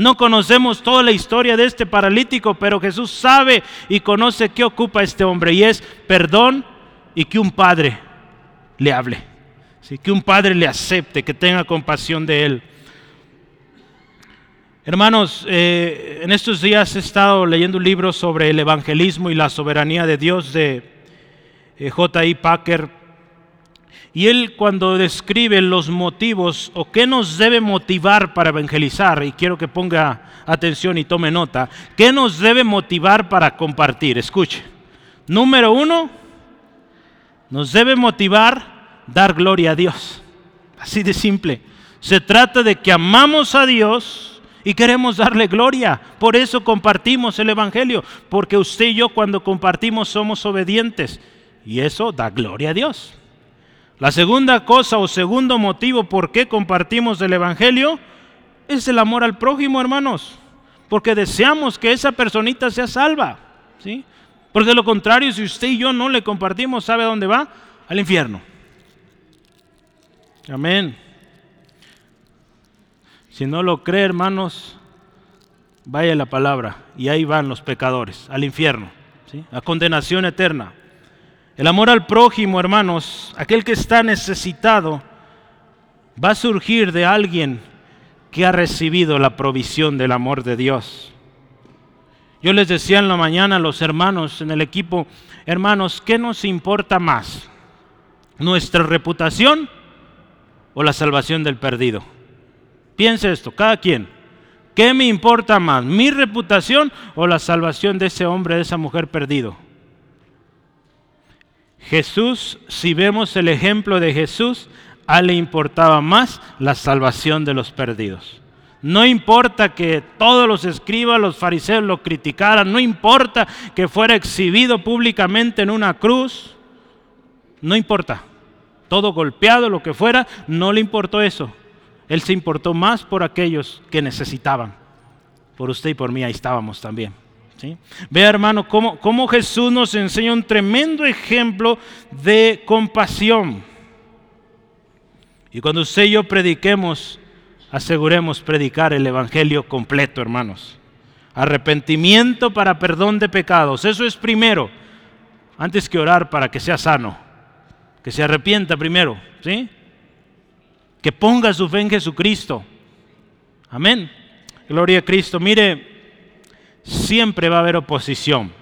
No conocemos toda la historia de este paralítico, pero Jesús sabe y conoce qué ocupa este hombre y es perdón y que un padre le hable, que un padre le acepte, que tenga compasión de él. Hermanos, eh, en estos días he estado leyendo un libro sobre el evangelismo y la soberanía de Dios de eh, J.I. Packer y él cuando describe los motivos o qué nos debe motivar para evangelizar, y quiero que ponga atención y tome nota, ¿qué nos debe motivar para compartir? Escuche. Número uno, nos debe motivar dar gloria a Dios. Así de simple. Se trata de que amamos a Dios y queremos darle gloria. Por eso compartimos el Evangelio, porque usted y yo cuando compartimos somos obedientes. Y eso da gloria a Dios. La segunda cosa o segundo motivo por qué compartimos el Evangelio es el amor al prójimo, hermanos. Porque deseamos que esa personita sea salva. ¿sí? Porque de lo contrario, si usted y yo no le compartimos, ¿sabe a dónde va? Al infierno. Amén. Si no lo cree, hermanos, vaya la palabra. Y ahí van los pecadores, al infierno, ¿sí? a condenación eterna. El amor al prójimo, hermanos, aquel que está necesitado, va a surgir de alguien que ha recibido la provisión del amor de Dios. Yo les decía en la mañana a los hermanos en el equipo, hermanos, ¿qué nos importa más? ¿Nuestra reputación o la salvación del perdido? Piense esto, cada quien. ¿Qué me importa más? ¿Mi reputación o la salvación de ese hombre, de esa mujer perdido? Jesús, si vemos el ejemplo de Jesús, a le importaba más la salvación de los perdidos. No importa que todos los escribas, los fariseos lo criticaran, no importa que fuera exhibido públicamente en una cruz, no importa. Todo golpeado, lo que fuera, no le importó eso. Él se importó más por aquellos que necesitaban. Por usted y por mí ahí estábamos también. Vea hermano cómo, Jesús nos enseña un tremendo ejemplo de compasión. Y cuando usted y yo prediquemos, aseguremos predicar el Evangelio completo, hermanos. Arrepentimiento para perdón de pecados. Eso es primero, antes que orar para que sea sano. Que se arrepienta primero, ¿sí? Que ponga su fe en Jesucristo. Amén. Gloria a Cristo. Mire, siempre va a haber oposición.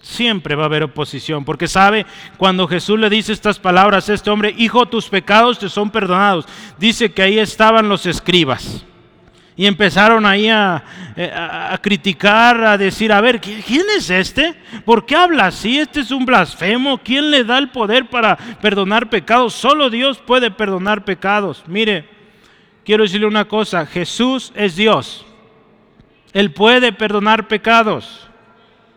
Siempre va a haber oposición, porque sabe, cuando Jesús le dice estas palabras a este hombre, hijo, tus pecados te son perdonados, dice que ahí estaban los escribas. Y empezaron ahí a, eh, a, criticar, a decir, a ver, ¿quién es este? ¿Por qué habla así? Este es un blasfemo. ¿Quién le da el poder para perdonar pecados? Solo Dios puede perdonar pecados. Mire, quiero decirle una cosa, Jesús es Dios. Él puede perdonar pecados.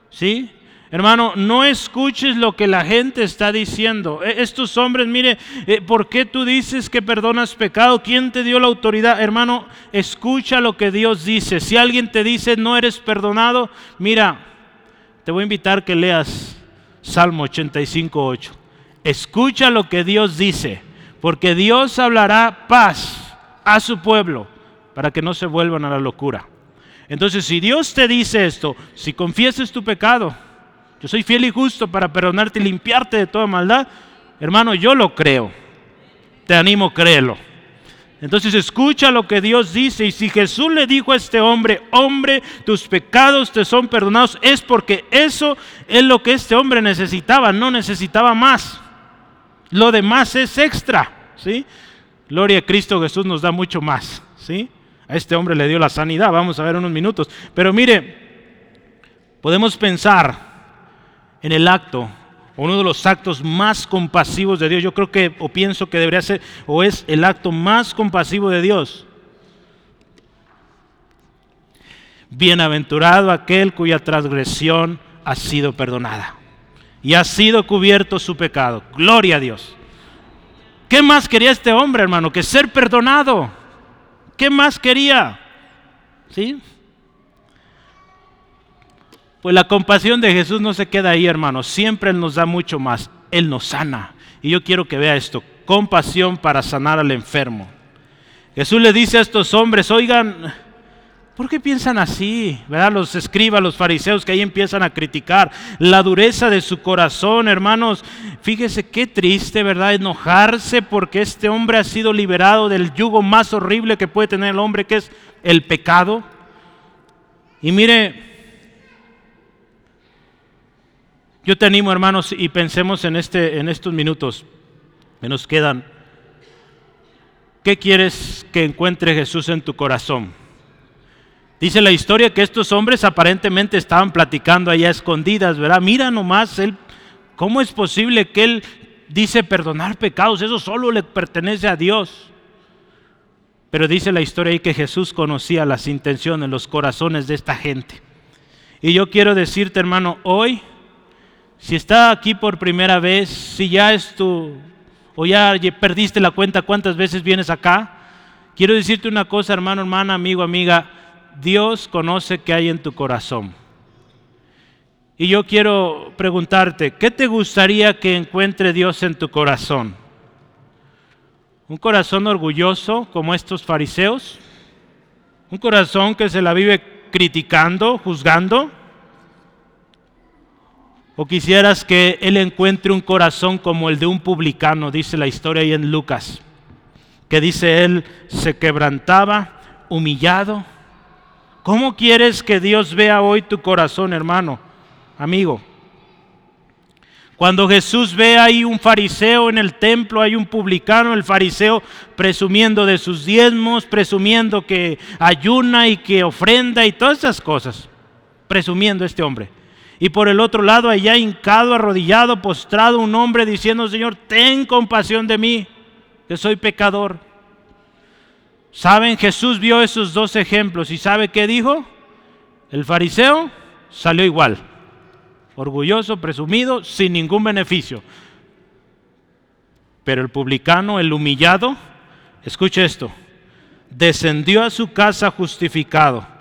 ¿Sí? Hermano, no escuches lo que la gente está diciendo. E, estos hombres, mire, eh, ¿por qué tú dices que perdonas pecado? ¿Quién te dio la autoridad? Hermano, escucha lo que Dios dice. Si alguien te dice no eres perdonado, mira, te voy a invitar que leas Salmo 85.8. Escucha lo que Dios dice, porque Dios hablará paz a su pueblo para que no se vuelvan a la locura. Entonces, si Dios te dice esto, si confieses tu pecado, yo soy fiel y justo para perdonarte y limpiarte de toda maldad. Hermano, yo lo creo. Te animo, créelo. Entonces escucha lo que Dios dice. Y si Jesús le dijo a este hombre, hombre, tus pecados te son perdonados, es porque eso es lo que este hombre necesitaba, no necesitaba más. Lo demás es extra, ¿sí? Gloria a Cristo, Jesús nos da mucho más, ¿sí? A este hombre le dio la sanidad, vamos a ver unos minutos. Pero mire, podemos pensar en el acto, uno de los actos más compasivos de Dios, yo creo que, o pienso que debería ser, o es el acto más compasivo de Dios. Bienaventurado aquel cuya transgresión ha sido perdonada y ha sido cubierto su pecado. Gloria a Dios. ¿Qué más quería este hombre, hermano? Que ser perdonado. ¿Qué más quería? ¿Sí? Pues la compasión de Jesús no se queda ahí, hermanos. Siempre Él nos da mucho más. Él nos sana. Y yo quiero que vea esto. Compasión para sanar al enfermo. Jesús le dice a estos hombres, oigan, ¿por qué piensan así? ¿Verdad? Los escribas, los fariseos que ahí empiezan a criticar la dureza de su corazón, hermanos. Fíjese qué triste, ¿verdad? Enojarse porque este hombre ha sido liberado del yugo más horrible que puede tener el hombre, que es el pecado. Y mire, Yo te animo, hermanos, y pensemos en, este, en estos minutos que nos quedan. ¿Qué quieres que encuentre Jesús en tu corazón? Dice la historia que estos hombres aparentemente estaban platicando allá escondidas, ¿verdad? Mira nomás, él, ¿cómo es posible que él dice perdonar pecados? Eso solo le pertenece a Dios. Pero dice la historia ahí que Jesús conocía las intenciones, los corazones de esta gente. Y yo quiero decirte, hermano, hoy si está aquí por primera vez, si ya es tu, o ya perdiste la cuenta cuántas veces vienes acá, quiero decirte una cosa, hermano, hermana, amigo, amiga, Dios conoce qué hay en tu corazón. Y yo quiero preguntarte, ¿qué te gustaría que encuentre Dios en tu corazón? ¿Un corazón orgulloso como estos fariseos? ¿Un corazón que se la vive criticando, juzgando? ¿O quisieras que Él encuentre un corazón como el de un publicano, dice la historia ahí en Lucas? Que dice Él, se quebrantaba, humillado. ¿Cómo quieres que Dios vea hoy tu corazón, hermano, amigo? Cuando Jesús ve ahí un fariseo en el templo, hay un publicano, el fariseo presumiendo de sus diezmos, presumiendo que ayuna y que ofrenda y todas esas cosas, presumiendo este hombre. Y por el otro lado, allá hincado, arrodillado, postrado, un hombre diciendo, Señor, ten compasión de mí, que soy pecador. ¿Saben? Jesús vio esos dos ejemplos y ¿sabe qué dijo? El fariseo salió igual, orgulloso, presumido, sin ningún beneficio. Pero el publicano, el humillado, escuche esto, descendió a su casa justificado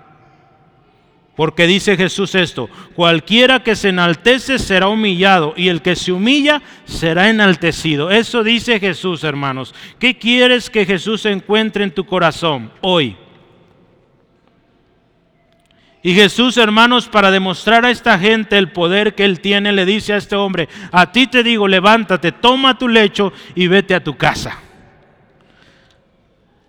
porque dice Jesús esto, cualquiera que se enaltece será humillado y el que se humilla será enaltecido. Eso dice Jesús, hermanos. ¿Qué quieres que Jesús encuentre en tu corazón hoy? Y Jesús, hermanos, para demostrar a esta gente el poder que Él tiene, le dice a este hombre, a ti te digo, levántate, toma tu lecho y vete a tu casa.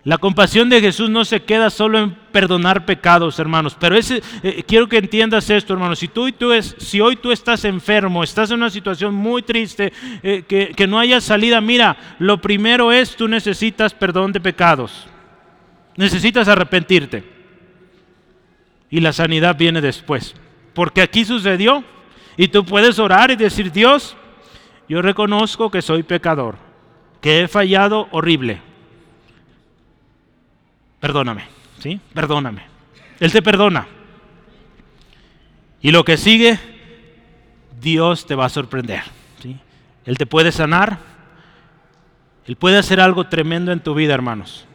La compasión de Jesús no se queda solo en perdonar pecados, hermanos. Pero eh, quiero que entiendas esto, hermanos. Si, tú, tú es, si hoy tú estás enfermo, estás en una situación muy triste, eh, que, que no haya salida, mira, lo primero es tú necesitas perdón de pecados. Necesitas arrepentirte. y la sanidad viene después. Porque aquí sucedió y tú puedes orar y decir, Dios, yo reconozco que soy pecador, que he fallado horrible. Perdóname, ¿sí? Perdóname. Él te perdona. Y lo que sigue, Dios te va a sorprender. ¿sí? Él te puede sanar. Él puede hacer algo tremendo en tu vida, hermanos.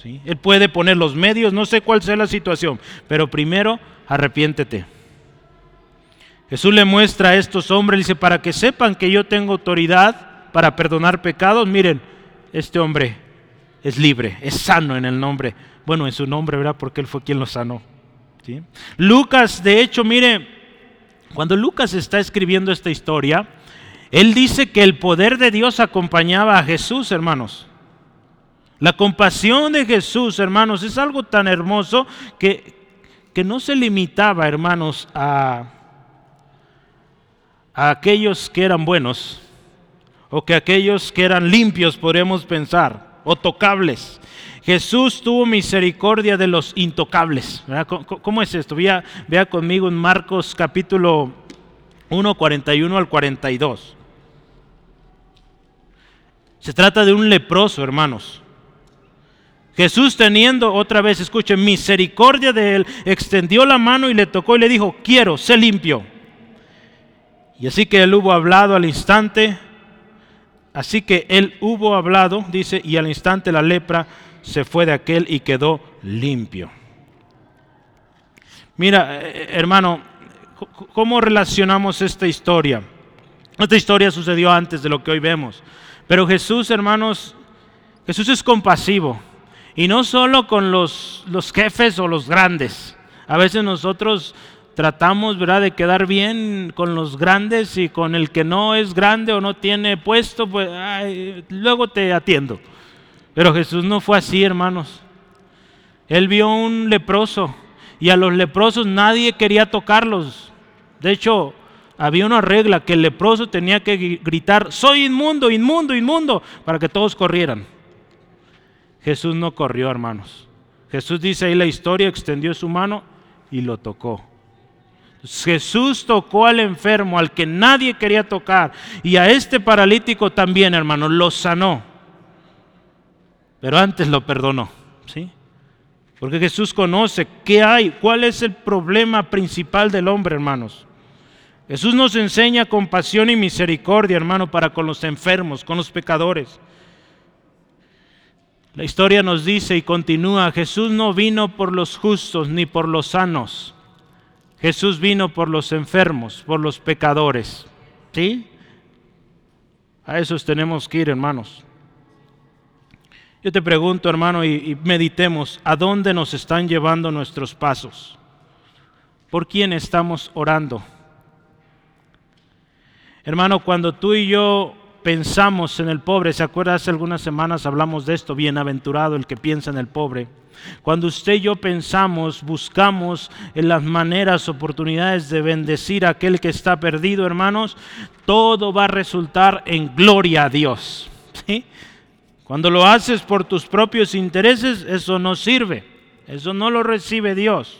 ¿sí? Él puede poner los medios, no sé cuál sea la situación, pero primero arrepiéntete. Jesús le muestra a estos hombres, dice, para que sepan que yo tengo autoridad para perdonar pecados, miren, este hombre es libre, es sano en el nombre, bueno, en su nombre, ¿verdad? Porque él fue quien lo sanó. Lucas, de hecho, mire, cuando Lucas está escribiendo esta historia, él dice que el poder de Dios acompañaba a Jesús, hermanos. La compasión de Jesús, hermanos, es algo tan hermoso que, que no se limitaba, hermanos, a, a aquellos que eran buenos o que aquellos que eran limpios, podríamos pensar, o tocables. Jesús tuvo misericordia de los intocables. ¿Cómo es esto? Vea, vea conmigo en Marcos capítulo 1, 41 al 42. Se trata de un leproso, hermanos. Jesús teniendo otra vez, escuchen, misericordia de él, extendió la mano y le tocó y le dijo, quiero, sé limpio. Y así que él hubo hablado al instante, así que él hubo hablado, dice, y al instante la lepra se fue de aquel y quedó limpio. Mira, eh, hermano, ¿cómo relacionamos esta historia? Esta historia sucedió antes de lo que hoy vemos. Pero Jesús, hermanos, Jesús es compasivo. Y no solo con los, los jefes o los grandes. A veces nosotros tratamos ¿verdad? de quedar bien con los grandes y con el que no es grande o no tiene puesto, pues luego te atiendo. Pero Jesús no fue así, hermanos. Él vio un leproso y a los leprosos nadie quería tocarlos. De hecho, había una regla que el leproso tenía que gritar, soy inmundo, inmundo, inmundo, para que todos corrieran. Jesús no corrió, hermanos. Jesús dice ahí la historia, extendió su mano y lo tocó. Jesús tocó al enfermo, al que nadie quería tocar, y a este paralítico también, hermano, lo sanó. Pero antes lo perdonó, ¿sí? Porque Jesús conoce qué hay, cuál es el problema principal del hombre, hermanos. Jesús nos enseña compasión y misericordia, hermano, para con los enfermos, con los pecadores. La historia nos dice y continúa, Jesús no vino por los justos ni por los sanos Jesús vino por los enfermos, por los pecadores. ¿Sí? A esos tenemos que ir, hermanos. Yo te pregunto, hermano, y, meditemos, ¿a dónde nos están llevando nuestros pasos? ¿Por quién estamos orando? Hermano, cuando tú y yo pensamos en el pobre, ¿se acuerda? Hace algunas semanas hablamos de esto, bienaventurado el que piensa en el pobre. Cuando usted y yo pensamos, buscamos en las maneras, oportunidades de bendecir a aquel que está perdido, hermanos, todo va a resultar en gloria a Dios. Cuando lo haces por tus propios intereses, eso no sirve, eso no lo recibe Dios.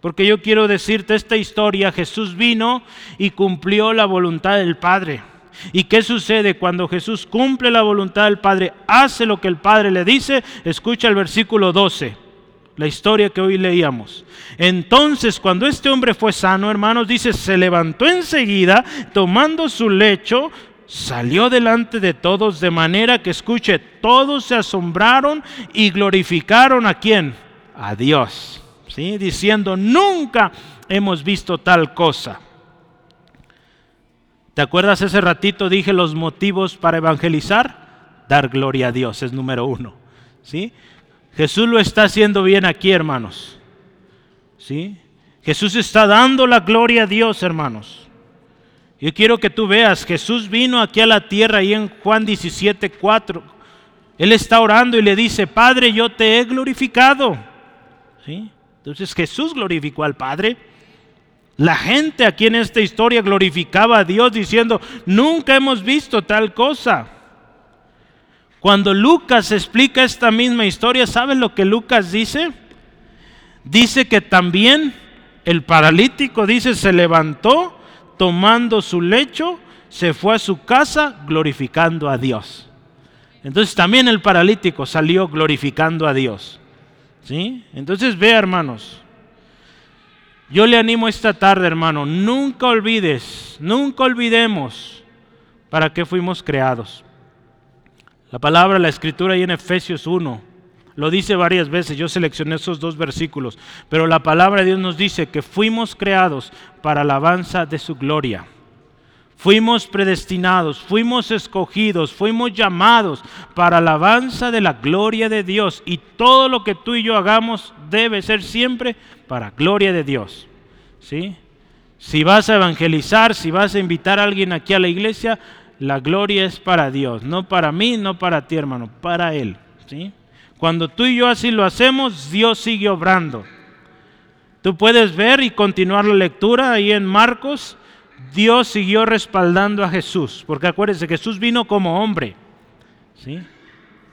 Porque yo quiero decirte esta historia, Jesús vino y cumplió la voluntad del Padre. ¿Y qué sucede cuando Jesús cumple la voluntad del Padre, hace lo que el Padre le dice? Escucha el versículo 12, la historia que hoy leíamos. Entonces, cuando este hombre fue sano, hermanos, dice, se levantó enseguida, tomando su lecho, salió delante de todos, de manera que, escuche, todos se asombraron y glorificaron a quién? A Dios. ¿sí? Diciendo, nunca hemos visto tal cosa. ¿Te acuerdas ese ratito dije los motivos para evangelizar? Dar gloria a Dios es número uno. ¿sí? Jesús lo está haciendo bien aquí, hermanos. ¿sí? Jesús está dando la gloria a Dios, hermanos. Yo quiero que tú veas, Jesús vino aquí a la tierra y en Juan 17, 4. Él está orando y le dice, Padre, yo te he glorificado. ¿Sí? Entonces Jesús glorificó al Padre. La gente aquí en esta historia glorificaba a Dios diciendo, nunca hemos visto tal cosa. Cuando Lucas explica esta misma historia, ¿saben lo que Lucas dice? Dice que también el paralítico, dice, se levantó tomando su lecho, se fue a su casa glorificando a Dios. Entonces también el paralítico salió glorificando a Dios. ¿Sí? Entonces vea, hermanos. Yo le animo esta tarde, hermano, nunca olvides, nunca olvidemos para qué fuimos creados. La palabra, la escritura ahí en Efesios 1, lo dice varias veces, yo seleccioné esos dos versículos, pero la palabra de Dios nos dice que fuimos creados para alabanza de su gloria. Fuimos predestinados, fuimos escogidos, fuimos llamados para alabanza de la gloria de Dios. Y todo lo que tú y yo hagamos debe ser siempre para gloria de Dios. ¿Sí? Si vas a evangelizar, si vas a invitar a alguien aquí a la iglesia, la gloria es para Dios, no para mí, no para ti, hermano, para Él. ¿sí? Cuando tú y yo así lo hacemos, Dios sigue obrando. Tú puedes ver y continuar la lectura ahí en Marcos Dios siguió respaldando a Jesús, porque acuérdense, Jesús vino como hombre, ¿sí?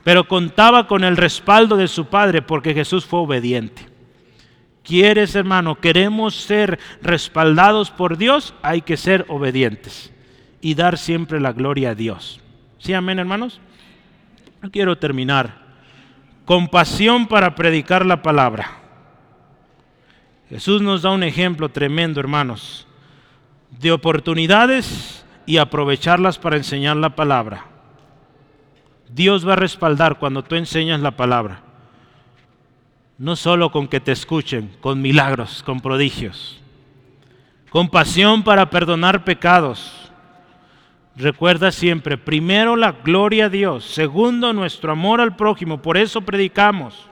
pero contaba con el respaldo de su Padre porque Jesús fue obediente. ¿Quieres, hermano? ¿Queremos ser respaldados por Dios? Hay que ser obedientes y dar siempre la gloria a Dios. ¿Sí, amén, hermanos? quiero terminar. Compasión para predicar la palabra. Jesús nos da un ejemplo tremendo, hermanos de oportunidades y aprovecharlas para enseñar la palabra. Dios va a respaldar cuando tú enseñas la palabra. No solo con que te escuchen, con milagros, con prodigios. Compasión para perdonar pecados. Recuerda siempre, primero la gloria a Dios, segundo nuestro amor al prójimo, por eso predicamos.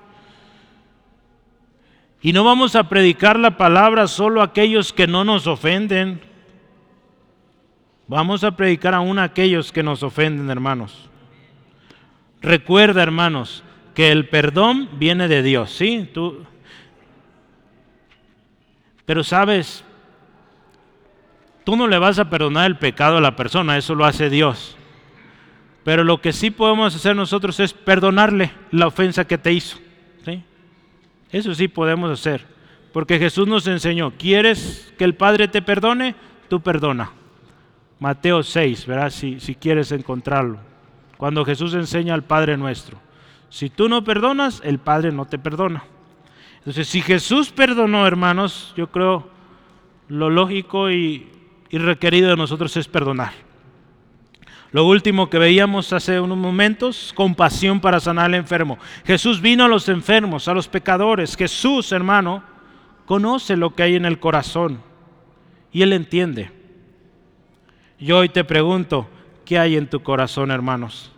Y no vamos a predicar la palabra solo a aquellos que no nos ofenden, Vamos a predicar aún a aquellos que nos ofenden, hermanos. Recuerda, hermanos, que el perdón viene de Dios, ¿sí? Tú Pero sabes, tú no le vas a perdonar el pecado a la persona, eso lo hace Dios. Pero lo que sí podemos hacer nosotros es perdonarle la ofensa que te hizo. ¿sí? Eso sí podemos hacer. Porque Jesús nos enseñó, ¿quieres que el Padre te perdone? Tú perdona. Mateo 6, verás si, quieres encontrarlo. Cuando Jesús enseña al Padre nuestro. Si tú no perdonas, el Padre no te perdona. Entonces, si Jesús perdonó, hermanos, yo creo lo lógico y, y requerido de nosotros es perdonar. Lo último que veíamos hace unos momentos, compasión para sanar al enfermo. Jesús vino a los enfermos, a los pecadores. Jesús, hermano, conoce lo que hay en el corazón y él entiende. Yo hoy te pregunto, ¿qué hay en tu corazón, hermanos?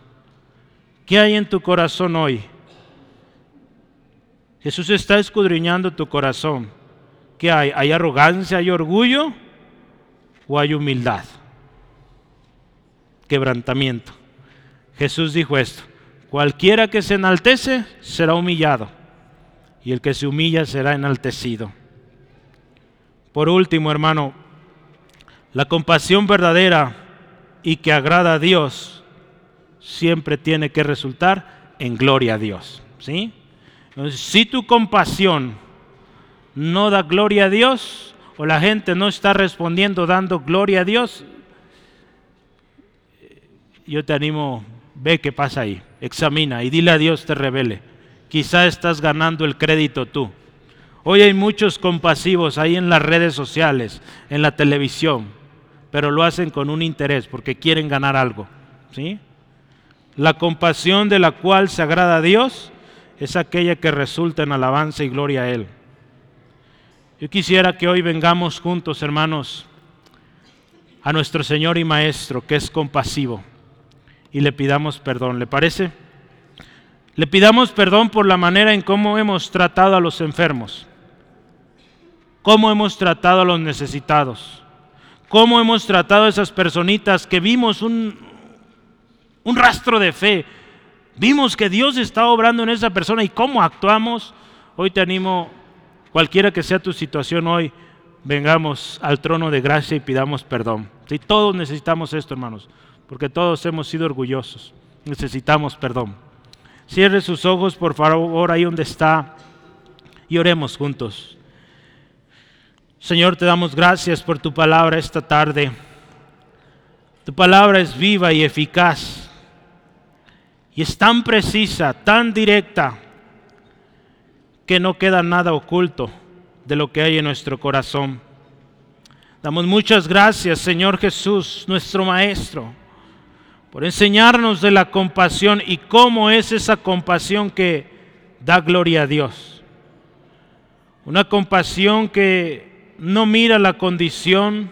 ¿Qué hay en tu corazón hoy? Jesús está escudriñando tu corazón. ¿Qué hay? ¿Hay arrogancia, hay orgullo o hay humildad? Quebrantamiento. Jesús dijo esto, cualquiera que se enaltece será humillado y el que se humilla será enaltecido. Por último, hermano, la compasión verdadera y que agrada a Dios siempre tiene que resultar en gloria a Dios. ¿sí? si tu compasión no da gloria a Dios o la gente no está respondiendo dando gloria a Dios, yo te animo, ve qué pasa ahí, examina y dile a Dios te revele. Quizá estás ganando el crédito tú. Hoy hay muchos compasivos ahí en las redes sociales, en la televisión pero lo hacen con un interés porque quieren ganar algo. ¿sí? La compasión de la cual se agrada a Dios es aquella que resulta en alabanza y gloria a Él. Yo quisiera que hoy vengamos juntos, hermanos, a nuestro Señor y Maestro, que es compasivo, y le pidamos perdón. ¿Le parece? Le pidamos perdón por la manera en cómo hemos tratado a los enfermos, cómo hemos tratado a los necesitados cómo hemos tratado a esas personitas que vimos un, un rastro de fe, vimos que Dios está obrando en esa persona y cómo actuamos. Hoy te animo, cualquiera que sea tu situación hoy, vengamos al trono de gracia y pidamos perdón. Si todos necesitamos esto, hermanos, porque todos hemos sido orgullosos, necesitamos perdón. Cierre sus ojos, por favor, ahí donde está y oremos juntos. Señor, te damos gracias por tu palabra esta tarde. Tu palabra es viva y eficaz y es tan precisa, tan directa, que no queda nada oculto de lo que hay en nuestro corazón. Damos muchas gracias, Señor Jesús, nuestro Maestro, por enseñarnos de la compasión y cómo es esa compasión que da gloria a Dios. Una compasión que no mira la condición,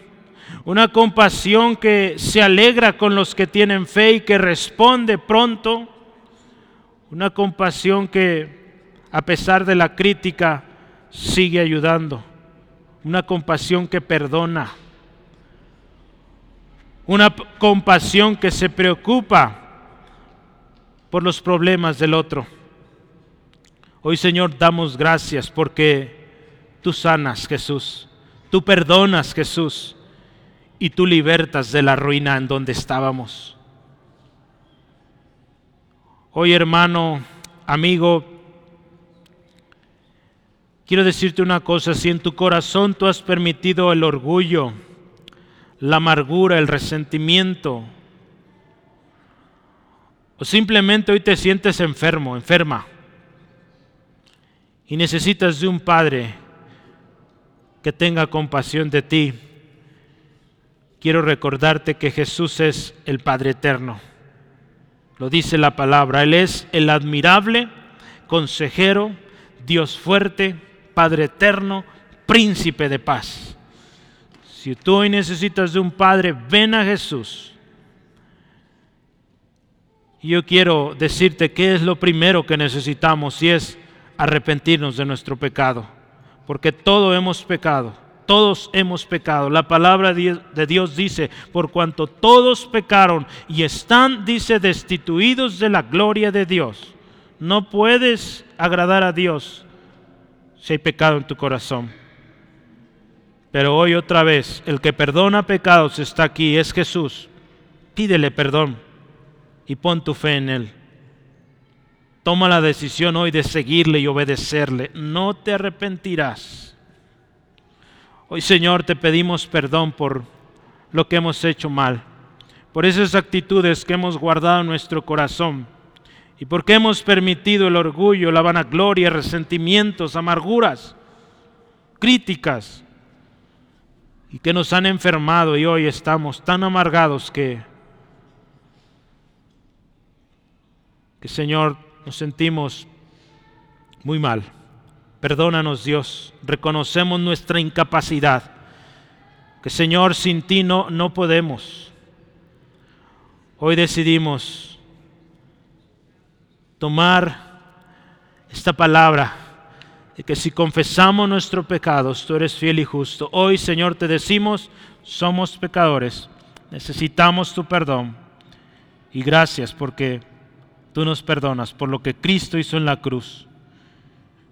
una compasión que se alegra con los que tienen fe y que responde pronto, una compasión que a pesar de la crítica sigue ayudando, una compasión que perdona, una compasión que se preocupa por los problemas del otro. Hoy Señor damos gracias porque tú sanas Jesús, tú perdonas Jesús y tú libertas de la ruina en donde estábamos. Hoy hermano, amigo, quiero decirte una cosa, si en tu corazón tú has permitido el orgullo, la amargura, el resentimiento, o simplemente hoy te sientes enfermo, enferma, y necesitas de un Padre que tenga compasión de ti, quiero recordarte que Jesús es el Padre eterno. Lo dice la palabra. Él es el admirable consejero, Dios fuerte, Padre eterno, príncipe de paz. Si tú hoy necesitas de un Padre, ven a Jesús. Yo quiero decirte qué es lo primero que necesitamos y es arrepentirnos de nuestro pecado, porque todos hemos pecado todos hemos pecado. La palabra de Dios dice, por cuanto todos pecaron y están, dice, destituidos de la gloria de Dios. No puedes agradar a Dios si hay pecado en tu corazón. Pero hoy otra vez, el que perdona pecados está aquí, es Jesús. Pídele perdón y pon tu fe en Él. Toma la decisión hoy de seguirle y obedecerle. No te arrepentirás. Hoy Señor te pedimos perdón por lo que hemos hecho mal, por esas actitudes que hemos guardado en nuestro corazón y porque hemos permitido el orgullo, la vanagloria, resentimientos, amarguras, críticas y que nos han enfermado y hoy estamos tan amargados que, que Señor nos sentimos muy mal. Perdónanos Dios, reconocemos nuestra incapacidad, que Señor, sin ti no, no podemos. Hoy decidimos tomar esta palabra de que si confesamos nuestros pecados, tú eres fiel y justo. Hoy, Señor, te decimos, somos pecadores, necesitamos tu perdón. Y gracias porque tú nos perdonas por lo que Cristo hizo en la cruz.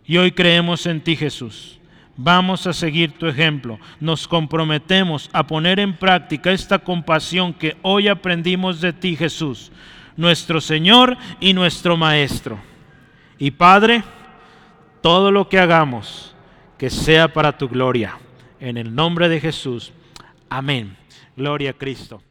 Y hoy creemos en ti, Jesús. Vamos a seguir tu ejemplo. Nos comprometemos a poner en práctica esta compasión que hoy aprendimos de ti, Jesús, nuestro Señor y nuestro Maestro. Y Padre, todo lo que hagamos, que sea para tu gloria. En el nombre de Jesús. Amén. Gloria a Cristo.